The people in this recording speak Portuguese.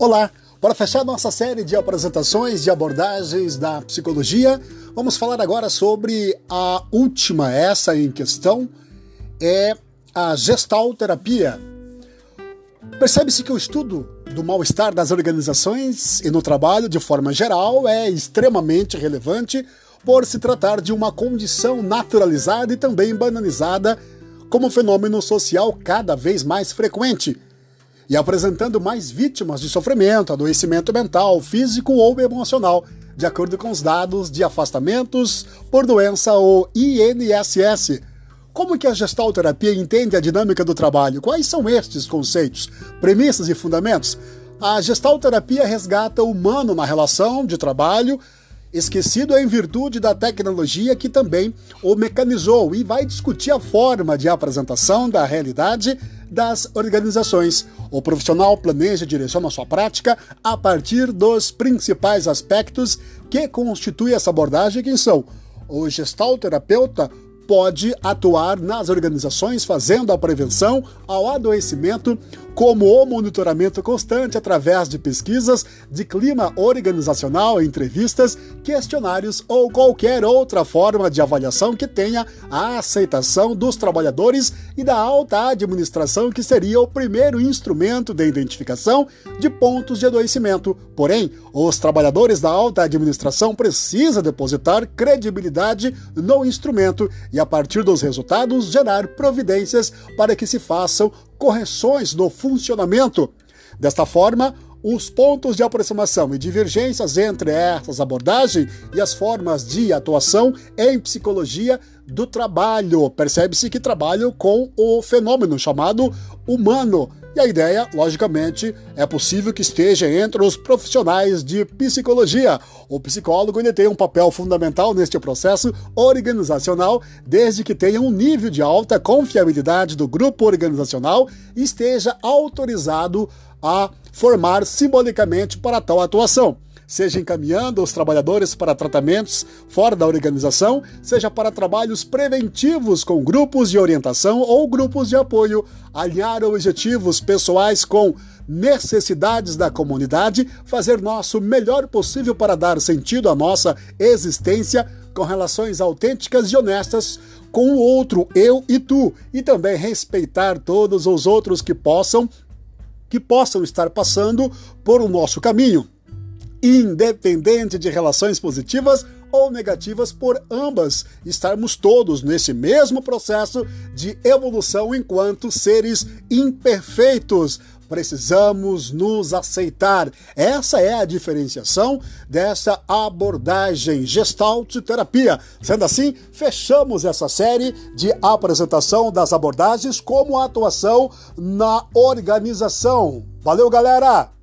Olá! Para fechar nossa série de apresentações de abordagens da psicologia, vamos falar agora sobre a última, essa em questão, é a gestalterapia. Percebe-se que o estudo do mal-estar das organizações e no trabalho, de forma geral, é extremamente relevante por se tratar de uma condição naturalizada e também banalizada como fenômeno social cada vez mais frequente e apresentando mais vítimas de sofrimento, adoecimento mental, físico ou emocional, de acordo com os dados de afastamentos por doença ou INSS. Como que a gestalterapia entende a dinâmica do trabalho? Quais são estes conceitos, premissas e fundamentos? A gestalterapia resgata o humano na relação de trabalho, esquecido em virtude da tecnologia que também o mecanizou e vai discutir a forma de apresentação da realidade das organizações. O profissional planeja e direciona sua prática a partir dos principais aspectos que constituem essa abordagem, que são o gestalterapeuta pode atuar nas organizações fazendo a prevenção ao adoecimento, como o monitoramento constante através de pesquisas de clima organizacional, entrevistas, questionários ou qualquer outra forma de avaliação que tenha a aceitação dos trabalhadores e da alta administração, que seria o primeiro instrumento de identificação de pontos de adoecimento. Porém, os trabalhadores da alta administração precisam depositar credibilidade no instrumento e a partir dos resultados, gerar providências para que se façam correções no funcionamento. Desta forma, os pontos de aproximação e divergências entre essas abordagens e as formas de atuação em psicologia do trabalho. Percebe-se que trabalham com o fenômeno chamado humano e a ideia, logicamente, é possível que esteja entre os profissionais de psicologia. O psicólogo ele tem um papel fundamental neste processo organizacional, desde que tenha um nível de alta confiabilidade do grupo organizacional e esteja autorizado a formar simbolicamente para tal atuação seja encaminhando os trabalhadores para tratamentos fora da organização, seja para trabalhos preventivos com grupos de orientação ou grupos de apoio, alinhar objetivos pessoais com necessidades da comunidade, fazer nosso melhor possível para dar sentido à nossa existência com relações autênticas e honestas com o outro, eu e tu, e também respeitar todos os outros que possam que possam estar passando por o nosso caminho independente de relações positivas ou negativas por ambas, estarmos todos nesse mesmo processo de evolução enquanto seres imperfeitos. Precisamos nos aceitar. Essa é a diferenciação dessa abordagem Gestalt Terapia. Sendo assim, fechamos essa série de apresentação das abordagens como atuação na organização. Valeu, galera!